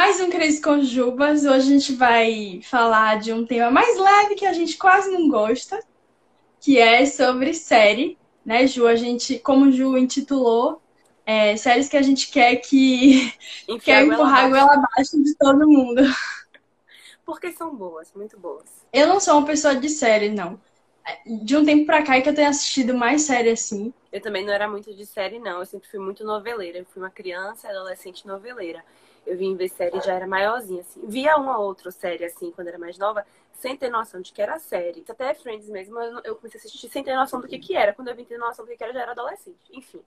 mais um Crise com Jubas. Hoje a gente vai falar de um tema mais leve que a gente quase não gosta, que é sobre série, né, Ju? A gente, como o Ju intitulou, é, séries que a gente quer que quer empurrar a goela abaixo de todo mundo. Porque são boas, muito boas. Eu não sou uma pessoa de série, não. De um tempo pra cá é que eu tenho assistido mais série assim. Eu também não era muito de série, não. Eu sempre fui muito noveleira. Eu fui uma criança, adolescente noveleira. Eu vim ver série já era maiorzinha, assim. Via uma ou outra série, assim, quando era mais nova, sem ter noção de que era série. Até Friends mesmo, eu comecei a assistir sem ter noção do que que era. Quando eu vim ter noção do que era, já era adolescente. Enfim.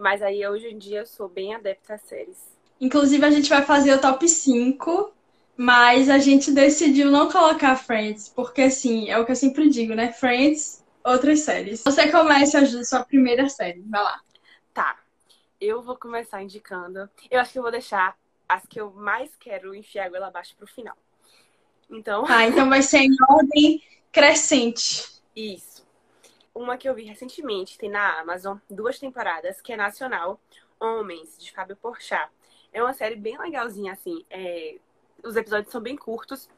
Mas aí, hoje em dia, eu sou bem adepta a séries. Inclusive, a gente vai fazer o top 5 mas a gente decidiu não colocar Friends, porque assim, é o que eu sempre digo, né? Friends, outras séries. Você começa a sua primeira série, vai lá. Tá. Eu vou começar indicando. Eu acho que eu vou deixar as que eu mais quero enfiar ela abaixo pro final. Então. Tá, então vai ser em ordem crescente. Isso. Uma que eu vi recentemente, tem na Amazon, duas temporadas, que é nacional, Homens, de Fábio Porchat. É uma série bem legalzinha, assim. É, os episódios são bem curtos,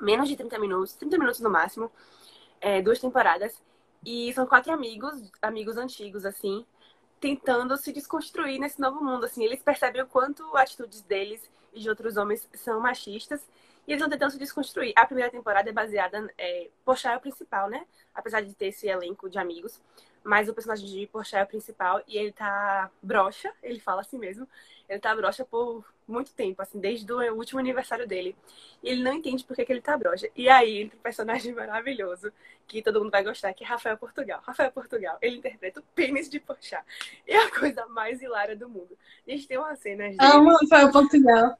menos de 30 minutos, 30 minutos no máximo, é, duas temporadas. E são quatro amigos, amigos antigos, assim, tentando se desconstruir nesse novo mundo. Assim, eles percebem o quanto atitudes deles e de outros homens são machistas e eles vão tentando se desconstruir. A primeira temporada é baseada. É, Pochá é o principal, né? Apesar de ter esse elenco de amigos. Mas o personagem de Pochá é o principal e ele tá broxa, ele fala assim mesmo. Ele tá broxa por muito tempo, assim, desde o último aniversário dele. E ele não entende por que, que ele tá broxa. E aí entra um personagem maravilhoso que todo mundo vai gostar, que é Rafael Portugal. Rafael Portugal, ele interpreta o pênis de Pochá. É a coisa mais hilária do mundo. A gente tem uma cena dele. Amo Rafael Portugal.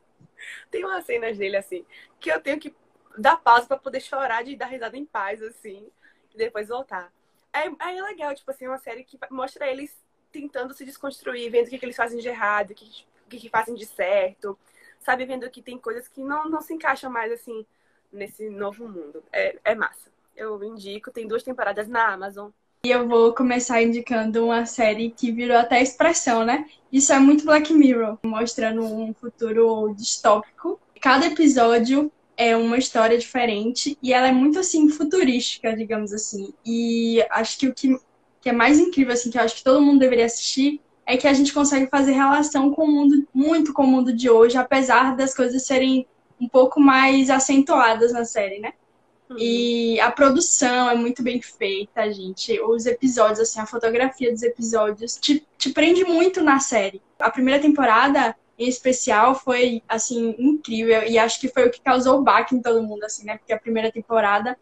Tem umas cenas dele, assim, que eu tenho que dar pausa para poder chorar de dar risada em paz, assim, e depois voltar. É, é legal, tipo assim, uma série que mostra eles tentando se desconstruir, vendo o que, que eles fazem de errado, o que, que, que fazem de certo, sabe? Vendo que tem coisas que não, não se encaixam mais, assim, nesse novo mundo. É, é massa. Eu indico, tem duas temporadas na Amazon. E eu vou começar indicando uma série que virou até expressão, né? Isso é muito Black Mirror, mostrando um futuro distópico. Cada episódio é uma história diferente e ela é muito assim futurística, digamos assim. E acho que o que, que é mais incrível assim, que eu acho que todo mundo deveria assistir, é que a gente consegue fazer relação com o mundo, muito com o mundo de hoje, apesar das coisas serem um pouco mais acentuadas na série, né? Uhum. E a produção é muito bem feita, gente. Os episódios, assim, a fotografia dos episódios te, te prende muito na série. A primeira temporada em especial foi assim incrível e acho que foi o que causou o baque em todo mundo assim, né? Porque a primeira temporada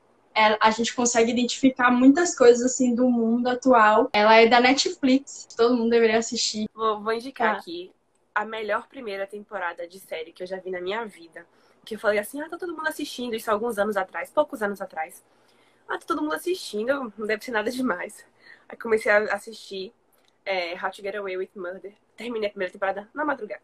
a gente consegue identificar muitas coisas assim do mundo atual. Ela é da Netflix, todo mundo deveria assistir. Vou, vou indicar tá. aqui a melhor primeira temporada de série que eu já vi na minha vida. Que eu falei assim, ah, tá todo mundo assistindo isso alguns anos atrás, poucos anos atrás. Ah, tá todo mundo assistindo, não deve ser nada demais. Aí comecei a assistir é, How to Get Away with Murder. Terminei a primeira temporada na madrugada.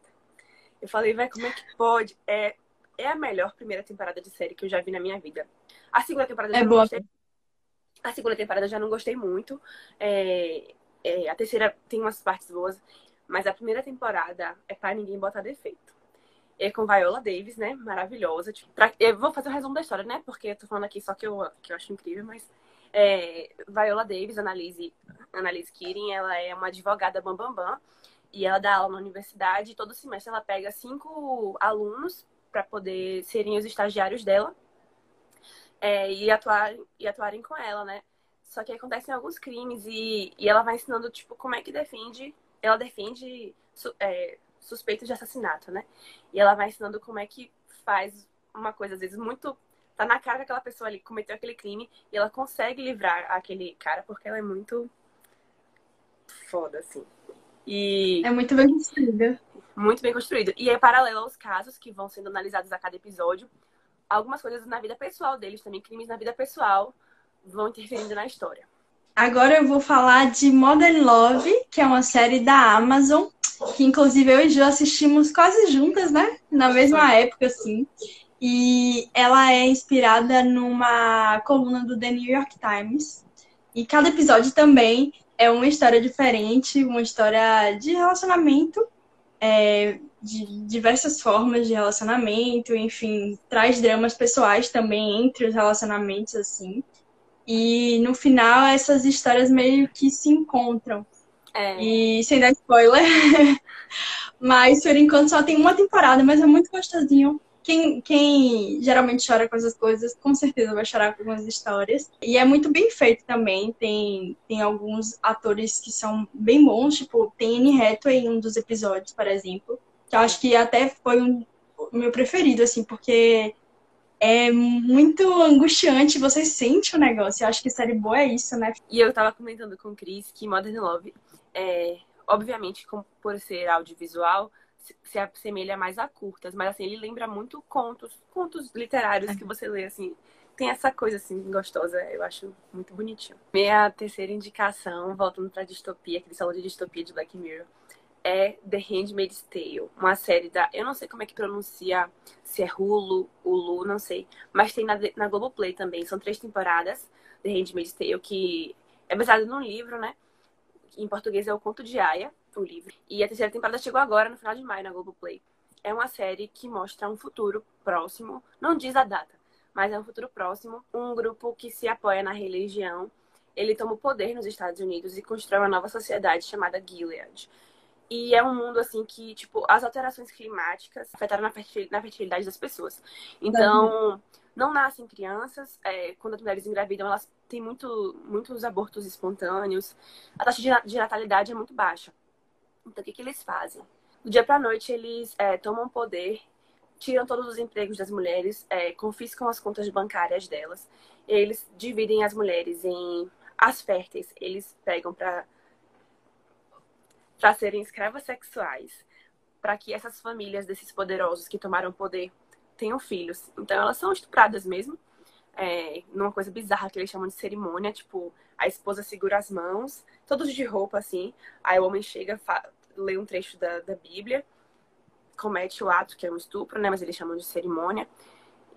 Eu falei, vai, como é que pode? É, é a melhor primeira temporada de série que eu já vi na minha vida. A segunda temporada é já boa. Gostei. A segunda temporada já não gostei muito. É, é, a terceira tem umas partes boas, mas a primeira temporada é para ninguém botar defeito. É com Viola Davis, né? Maravilhosa. Tipo, pra, eu vou fazer um resumo da história, né? Porque eu tô falando aqui só que eu, que eu acho incrível, mas. É, Viola Davis, Annalise, Annalise Keating, ela é uma advogada bambambam. Bam, bam, e ela dá aula na universidade. Todo semestre ela pega cinco alunos para poder serem os estagiários dela é, e, atuar, e atuarem com ela, né? Só que acontecem alguns crimes e, e ela vai ensinando, tipo, como é que defende. Ela defende é, suspeitos de assassinato, né? E ela vai ensinando como é que faz uma coisa, às vezes, muito. Tá na cara que aquela pessoa ali cometeu aquele crime e ela consegue livrar aquele cara porque ela é muito foda, assim. E... É muito bem construída. Muito bem construído. E é paralelo aos casos que vão sendo analisados a cada episódio. Algumas coisas na vida pessoal deles também, crimes na vida pessoal, vão interferindo na história. Agora eu vou falar de Modern Love, que é uma série da Amazon, que inclusive eu e Jo assistimos quase juntas, né? Na mesma época, assim. E ela é inspirada numa coluna do The New York Times. E cada episódio também é uma história diferente, uma história de relacionamento é, de diversas formas de relacionamento, enfim, traz dramas pessoais também entre os relacionamentos, assim. E no final essas histórias meio que se encontram. É. E sem dar spoiler. mas por enquanto só tem uma temporada, mas é muito gostosinho. Quem, quem geralmente chora com essas coisas, com certeza vai chorar com algumas histórias. E é muito bem feito também. Tem, tem alguns atores que são bem bons, tipo, tem Anne Hathaway em um dos episódios, por exemplo. Que eu acho que até foi um, o meu preferido, assim, porque é muito angustiante, você sente o negócio. Eu acho que série boa é isso, né? E eu tava comentando com o Cris que Modern Love, é, obviamente, por ser audiovisual, se assemelha mais a curtas, mas assim, ele lembra muito contos, contos literários que você lê, assim, tem essa coisa assim gostosa, eu acho muito bonitinho. Minha terceira indicação, voltando pra distopia, aquele salão de distopia de Black Mirror, é The Handmaid's Tale, uma série da. Eu não sei como é que pronuncia, se é Hulu, Hulu, não sei. Mas tem na, na Globoplay também. São três temporadas. The Handmaid's Tale, que é baseado num livro, né? Em português é o Conto de Aya, o livro. E a terceira temporada chegou agora, no final de maio, na Globoplay. É uma série que mostra um futuro próximo, não diz a data, mas é um futuro próximo. Um grupo que se apoia na religião. Ele toma o poder nos Estados Unidos e constrói uma nova sociedade chamada Gilead e é um mundo, assim, que, tipo, as alterações climáticas afetaram na, fertilidade das pessoas. Então, não nascem crianças. É, quando as mulheres engravidam, elas têm muito, muitos abortos espontâneos. A taxa de natalidade é muito baixa. Então, o que, que eles fazem? Do dia pra noite, eles é, tomam poder, tiram todos os empregos das mulheres, é, confiscam as contas bancárias delas. Eles dividem as mulheres em as férteis. Eles pegam para para serem escravas sexuais, para que essas famílias desses poderosos que tomaram poder tenham filhos. Então elas são estupradas mesmo, é, numa coisa bizarra que eles chamam de cerimônia, tipo, a esposa segura as mãos, todos de roupa assim, aí o homem chega, lê um trecho da, da Bíblia, comete o ato, que é um estupro, né, mas eles chamam de cerimônia,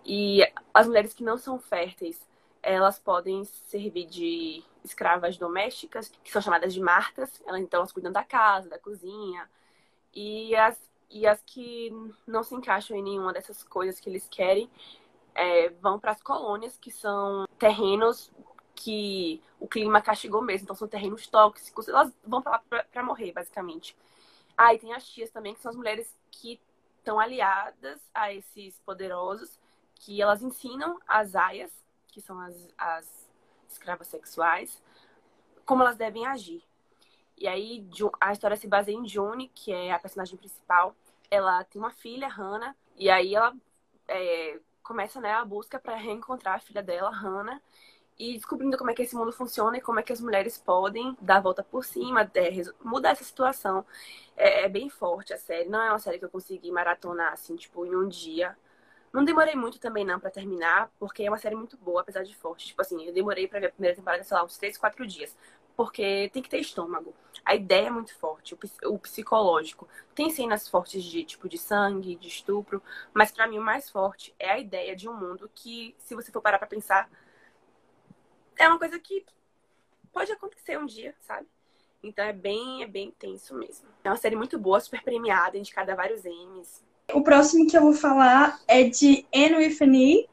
e as mulheres que não são férteis, elas podem servir de escravas domésticas, que são chamadas de martas. Elas então elas cuidam da casa, da cozinha. E as, e as que não se encaixam em nenhuma dessas coisas que eles querem é, vão para as colônias, que são terrenos que o clima castigou mesmo. Então são terrenos tóxicos. Elas vão para lá para morrer, basicamente. Ah, e tem as tias também, que são as mulheres que estão aliadas a esses poderosos, que elas ensinam as aias, que são as, as escravas sexuais, como elas devem agir. E aí a história se baseia em June, que é a personagem principal. Ela tem uma filha, Hannah, e aí ela é, começa né, a busca para reencontrar a filha dela, Hannah, e descobrindo como é que esse mundo funciona e como é que as mulheres podem dar a volta por cima, é, mudar essa situação. É, é, bem forte a série. Não é uma série que eu consegui maratonar assim, tipo, em um dia. Não demorei muito também não para terminar, porque é uma série muito boa, apesar de forte. Tipo assim, eu demorei para ver a primeira temporada, sei lá, uns 3, 4 dias. Porque tem que ter estômago. A ideia é muito forte, o psicológico. Tem cenas fortes de tipo de sangue, de estupro, mas para mim o mais forte é a ideia de um mundo que, se você for parar para pensar, é uma coisa que pode acontecer um dia, sabe? Então é bem, é bem tenso mesmo. É uma série muito boa, super premiada, indicada a vários Emmys. O próximo que eu vou falar é de Anne with an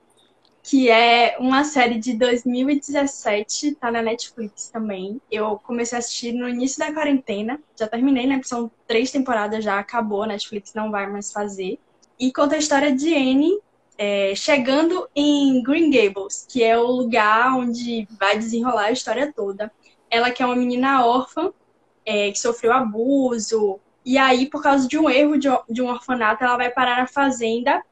que é uma série de 2017, tá na Netflix também. Eu comecei a assistir no início da quarentena, já terminei, né? São três temporadas, já acabou, a Netflix não vai mais fazer. E conta a história de Anne é, chegando em Green Gables, que é o lugar onde vai desenrolar a história toda. Ela que é uma menina órfã, é, que sofreu abuso, e aí, por causa de um erro de um orfanato, ela vai parar na fazenda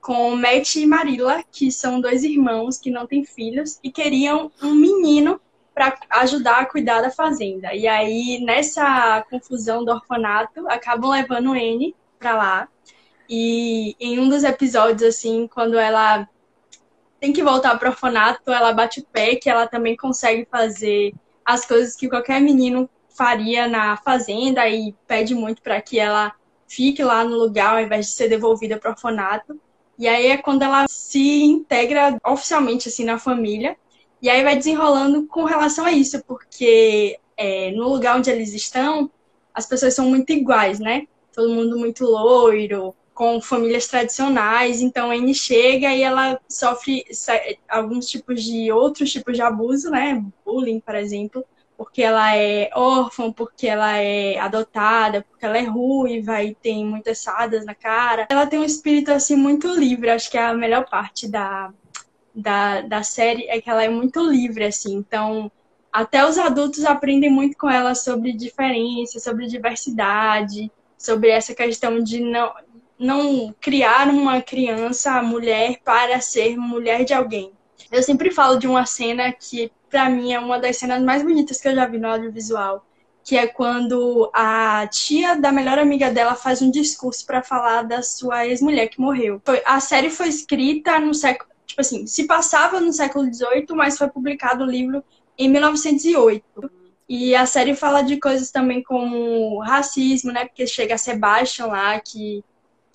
com Matt e Marilla, que são dois irmãos que não têm filhos e queriam um menino para ajudar a cuidar da fazenda. E aí, nessa confusão do orfanato, acabam levando N para lá. E em um dos episódios, assim, quando ela tem que voltar para o orfanato, ela bate o pé que ela também consegue fazer as coisas que qualquer menino faria na fazenda e pede muito para que ela fique lá no lugar ao invés de ser devolvida para o orfanato. E aí é quando ela se integra oficialmente assim na família. E aí vai desenrolando com relação a isso, porque é, no lugar onde eles estão, as pessoas são muito iguais, né? todo mundo muito loiro, com famílias tradicionais. Então, a Anne chega e ela sofre alguns tipos de outros tipos de abuso, né? Bullying, por exemplo, porque ela é órfã, porque ela é adotada, porque ela é ruiva e tem muitas sadas na cara. Ela tem um espírito assim muito livre, acho que é a melhor parte da, da, da série é que ela é muito livre assim. Então, até os adultos aprendem muito com ela sobre diferença, sobre diversidade, sobre essa questão de não não criar uma criança, mulher, para ser mulher de alguém. Eu sempre falo de uma cena que, para mim, é uma das cenas mais bonitas que eu já vi no audiovisual, que é quando a tia da melhor amiga dela faz um discurso para falar da sua ex-mulher que morreu. A série foi escrita no século, tipo assim, se passava no século XVIII, mas foi publicado o livro em 1908. E a série fala de coisas também como racismo, né? Porque chega a Sebastian lá, que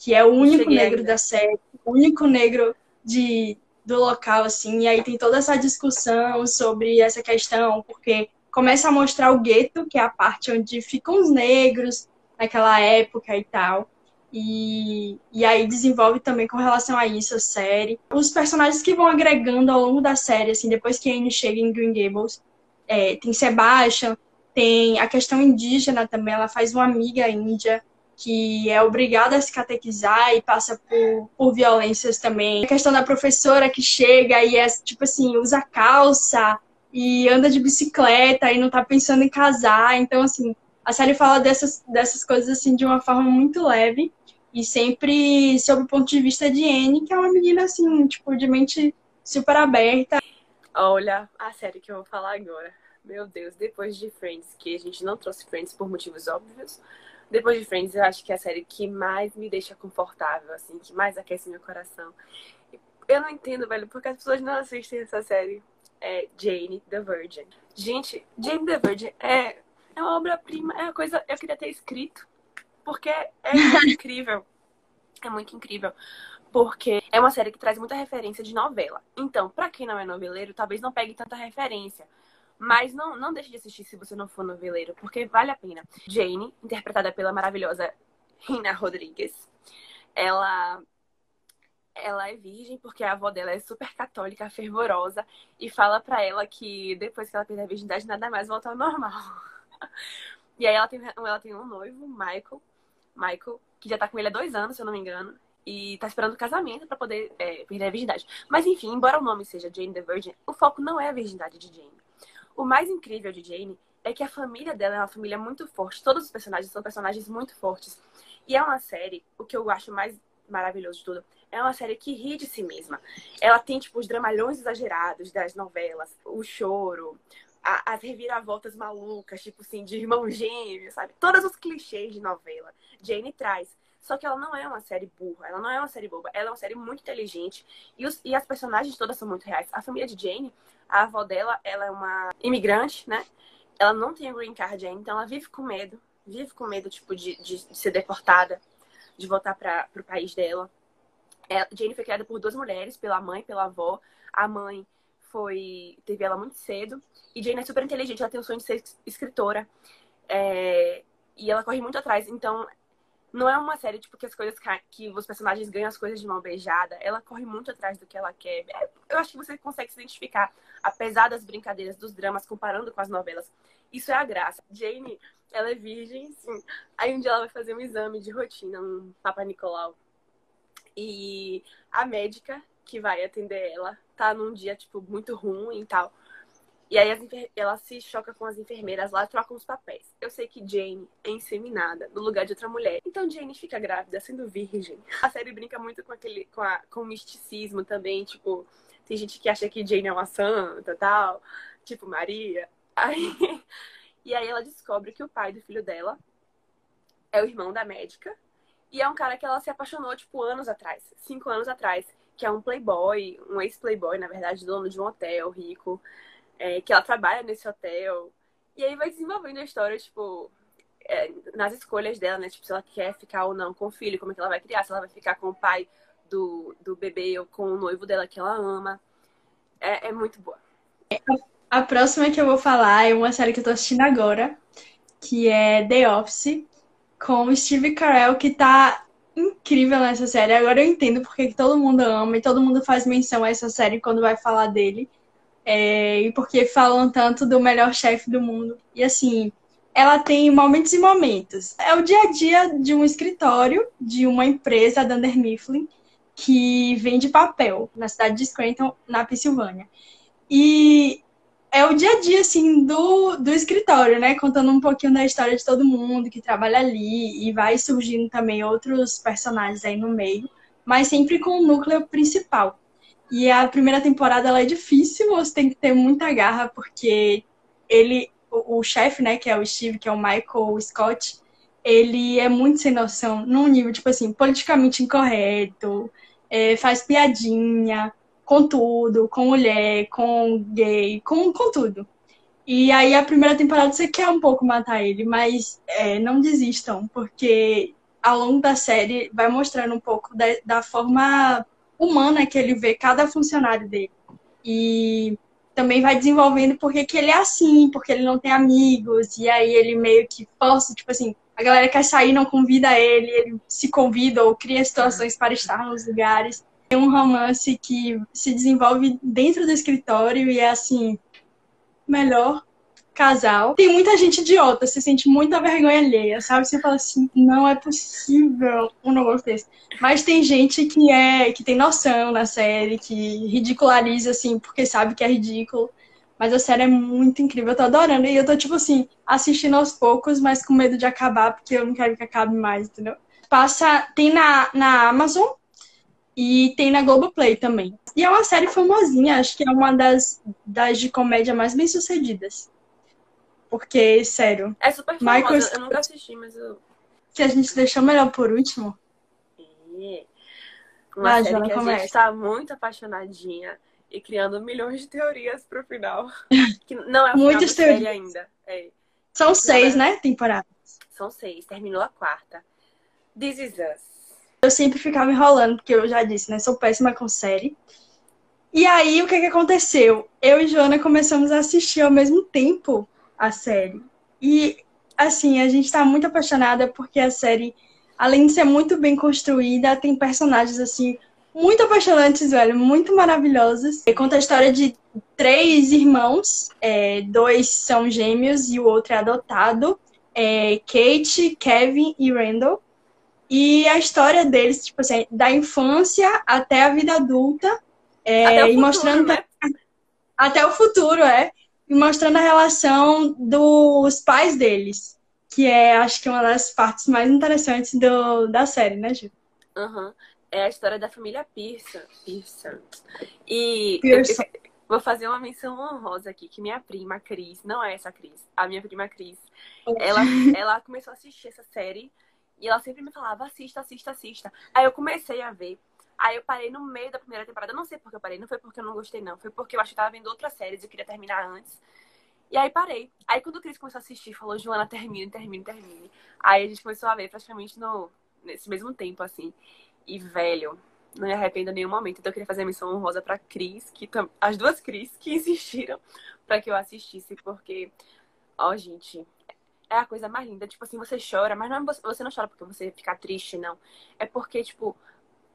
que é o único negro ainda. da série, o único negro de, do local, assim, e aí tem toda essa discussão sobre essa questão, porque começa a mostrar o gueto, que é a parte onde ficam os negros naquela época e tal. E, e aí desenvolve também com relação a isso a série. Os personagens que vão agregando ao longo da série, assim, depois que a Anne chega em Green Gables, é, tem Sebastian, tem a questão indígena também, ela faz uma amiga índia, que é obrigada a se catequizar e passa por, por violências também. A questão da professora que chega e é, tipo assim, usa calça e anda de bicicleta e não tá pensando em casar. Então, assim, a série fala dessas, dessas coisas, assim, de uma forma muito leve e sempre sob o ponto de vista de Anne, que é uma menina, assim, tipo, de mente super aberta. Olha a série que eu vou falar agora. Meu Deus, depois de Friends, que a gente não trouxe Friends por motivos óbvios, depois de Friends, eu acho que é a série que mais me deixa confortável, assim, que mais aquece meu coração. Eu não entendo, velho, porque as pessoas não assistem essa série. É Jane the Virgin. Gente, Jane the Virgin é, é uma obra-prima, é uma coisa. Eu queria ter escrito. Porque é incrível. É muito incrível. Porque é uma série que traz muita referência de novela. Então, pra quem não é noveleiro, talvez não pegue tanta referência. Mas não, não deixe de assistir se você não for noveleiro, porque vale a pena. Jane, interpretada pela maravilhosa Rina Rodrigues, ela ela é virgem porque a avó dela é super católica, fervorosa e fala para ela que depois que ela perder a virgindade nada mais volta ao normal. e aí ela tem, ela tem um noivo, Michael, Michael, que já tá com ele há dois anos, se eu não me engano, e tá esperando o casamento para poder é, perder a virgindade. Mas enfim, embora o nome seja Jane the Virgin, o foco não é a virgindade de Jane. O mais incrível de Jane é que a família dela é uma família muito forte. Todos os personagens são personagens muito fortes. E é uma série, o que eu acho mais maravilhoso de tudo, é uma série que ri de si mesma. Ela tem, tipo, os dramalhões exagerados das novelas, o choro, a, as reviravoltas malucas, tipo assim, de irmão gêmeo, sabe? Todos os clichês de novela. Jane traz. Só que ela não é uma série burra, ela não é uma série boba, ela é uma série muito inteligente e, os, e as personagens todas são muito reais. A família de Jane, a avó dela, ela é uma imigrante, né? Ela não tem a green card ainda, então ela vive com medo, vive com medo, tipo, de, de, ser deportada, de voltar para o país dela. É, Jane foi criada por duas mulheres, pela mãe e pela avó. A mãe foi teve ela muito cedo. E Jane é super inteligente, ela tem o sonho de ser escritora. É, e ela corre muito atrás. Então, não é uma série, tipo, que as coisas que os personagens ganham as coisas de mão beijada. Ela corre muito atrás do que ela quer. É, eu acho que você consegue se identificar, apesar das brincadeiras, dos dramas, comparando com as novelas. Isso é a graça. Jane, ela é virgem, sim. Aí um dia ela vai fazer um exame de rotina, um Papa Nicolau. E a médica que vai atender ela tá num dia, tipo, muito ruim e tal. E aí ela se choca com as enfermeiras lá, trocam os papéis. Eu sei que Jane é inseminada no lugar de outra mulher. Então Jane fica grávida, sendo virgem. A série brinca muito com aquele com, a, com o misticismo também, tipo, tem gente que acha que Jane é uma santa, tal, tipo Maria. Aí e aí ela descobre que o pai do filho dela é o irmão da médica e é um cara que ela se apaixonou tipo anos atrás, cinco anos atrás, que é um playboy, um ex-playboy, na verdade, dono de um hotel rico é, que ela trabalha nesse hotel. E aí vai desenvolvendo a história, tipo, é, nas escolhas dela, né? Tipo, se ela quer ficar ou não com o filho, como é que ela vai criar, se ela vai ficar com o pai do, do bebê ou com o noivo dela que ela ama. É, é muito boa. A próxima que eu vou falar é uma série que eu tô assistindo agora, que é The Office. com Steve Carell, que tá incrível nessa série. Agora eu entendo porque que todo mundo ama e todo mundo faz menção a essa série quando vai falar dele. É, e porque falam tanto do melhor chefe do mundo. E assim, ela tem momentos e momentos. É o dia a dia de um escritório de uma empresa, a Dunder Mifflin, que vende papel na cidade de Scranton, na Pensilvânia. E é o dia a dia, assim, do, do escritório, né? Contando um pouquinho da história de todo mundo que trabalha ali e vai surgindo também outros personagens aí no meio, mas sempre com o núcleo principal. E a primeira temporada ela é difícil, você tem que ter muita garra, porque ele, o, o chefe, né, que é o Steve, que é o Michael Scott, ele é muito sem noção, num nível, tipo assim, politicamente incorreto, é, faz piadinha com tudo, com mulher, com gay, com, com tudo. E aí a primeira temporada você quer um pouco matar ele, mas é, não desistam, porque ao longo da série vai mostrando um pouco da, da forma humana que ele vê cada funcionário dele. E também vai desenvolvendo porque que ele é assim, porque ele não tem amigos, e aí ele meio que força, tipo assim, a galera quer sair, não convida ele, ele se convida ou cria situações para estar nos lugares. É um romance que se desenvolve dentro do escritório e é assim, melhor casal. Tem muita gente idiota, você sente muita vergonha alheia, sabe? Você fala assim, não é possível um negócio desse. Mas tem gente que é, que tem noção na série, que ridiculariza, assim, porque sabe que é ridículo. Mas a série é muito incrível, eu tô adorando. E eu tô, tipo assim, assistindo aos poucos, mas com medo de acabar, porque eu não quero que acabe mais, entendeu? Passa, tem na, na Amazon e tem na Globoplay também. E é uma série famosinha, acho que é uma das, das de comédia mais bem sucedidas. Porque, sério. É super famosa. Michael... Eu nunca assisti, mas eu. Que a gente deixou melhor por último. É. Uma ah, série Joana, que a começa. gente tá muito apaixonadinha e criando milhões de teorias pro final. Que não é o Muitas final teorias. ainda. É. São seis, né, temporadas? São seis. Terminou a quarta. This is Us. Eu sempre ficava enrolando, porque eu já disse, né? Sou péssima com série. E aí, o que, que aconteceu? Eu e Joana começamos a assistir ao mesmo tempo a série. E, assim, a gente está muito apaixonada porque a série, além de ser muito bem construída, tem personagens, assim, muito apaixonantes, velho, muito maravilhosos. E conta a história de três irmãos, é, dois são gêmeos e o outro é adotado. É, Kate, Kevin e Randall. E a história deles, tipo assim, da infância até a vida adulta. É, até futuro, e mostrando né? até o futuro, é e mostrando a relação dos pais deles, que é, acho que, uma das partes mais interessantes do, da série, né, Gil? Uhum. É a história da família Pearson. Pearson. E Pearson. Eu, eu, vou fazer uma menção honrosa aqui, que minha prima, Cris, não é essa Cris, a minha prima Cris, ela, ela começou a assistir essa série e ela sempre me falava, assista, assista, assista. Aí eu comecei a ver. Aí eu parei no meio da primeira temporada. Não sei porque eu parei. Não foi porque eu não gostei, não. Foi porque eu acho que tava vendo outras séries e eu queria terminar antes. E aí parei. Aí quando o Cris começou a assistir, falou, Joana, termine, termine, termine. Aí a gente começou a ver praticamente no, nesse mesmo tempo, assim. E, velho, não me arrependo em nenhum momento. Então eu queria fazer a missão honrosa pra Cris, que as duas Cris que insistiram para que eu assistisse, porque, ó, gente, é a coisa mais linda. Tipo assim, você chora, mas não é, você não chora porque você fica triste, não. É porque, tipo,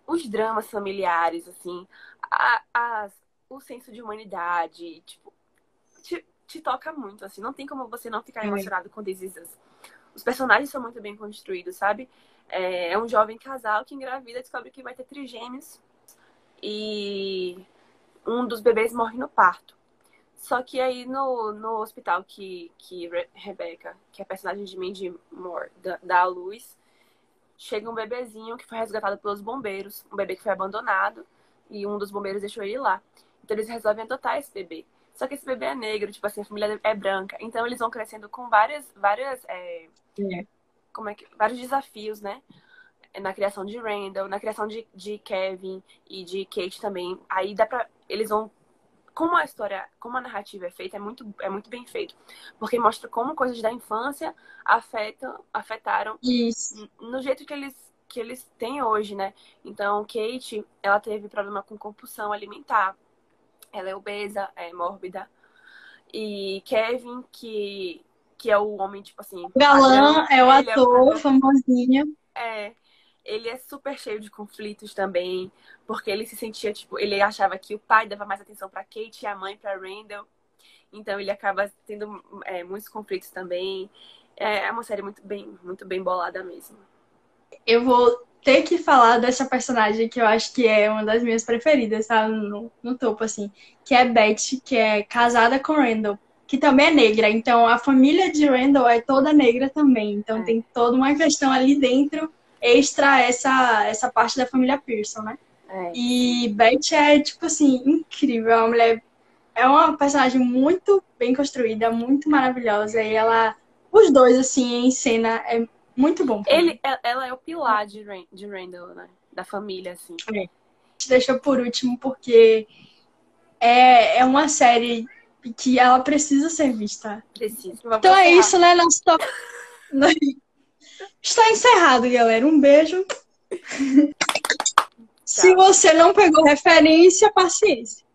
os dramas familiares, assim, a, a, o senso de humanidade, tipo, te, te, toca muito, assim, não tem como você não ficar emocionado com This Os personagens são muito bem construídos, sabe? É, é um jovem casal que engravida descobre que vai ter trigêmeos e um dos bebês morre no parto. Só que aí no, no hospital que, que Rebecca, que é a personagem de Mandy Moore, dá à luz, chega um bebezinho que foi resgatado pelos bombeiros, um bebê que foi abandonado e um dos bombeiros deixou ele lá. Então eles resolvem adotar esse bebê. Só que esse bebê é negro, tipo assim, a família é branca. Então eles vão crescendo com várias, várias, é, é. como é que, vários desafios, né? Na criação de Randall, na criação de, de Kevin e de Kate também. Aí dá pra, eles vão como a história, como a narrativa é feita, é muito, é muito bem feito. Porque mostra como coisas da infância afetam, afetaram Isso. no jeito que eles, que eles têm hoje, né? Então, Kate, ela teve problema com compulsão alimentar. Ela é obesa, é mórbida. E Kevin, que, que é o homem, tipo assim. Galã é o ator, é, famosinho. É. Ele é super cheio de conflitos também, porque ele se sentia, tipo, ele achava que o pai dava mais atenção para Kate e a mãe para Randall. Então ele acaba tendo é, muitos conflitos também. É, é uma série muito bem, muito bem bolada mesmo. Eu vou ter que falar dessa personagem que eu acho que é uma das minhas preferidas, tá? No, no topo, assim. Que é Beth, que é casada com Randall, que também é negra. Então a família de Randall é toda negra também. Então é. tem toda uma questão ali dentro, extra essa, essa parte da família Pearson, né? É. E Beth é, tipo assim, incrível. É uma mulher. É uma personagem muito bem construída, muito maravilhosa. E ela. Os dois, assim, em cena, é muito bom. Ele, ela é o pilar de, de Randall, né? Da família, assim. É. A gente deixou por último porque é, é uma série que ela precisa ser vista. Precisa. então é isso, né? Nosso top... Está encerrado, galera. Um beijo. Se você não pegou referência, paciência.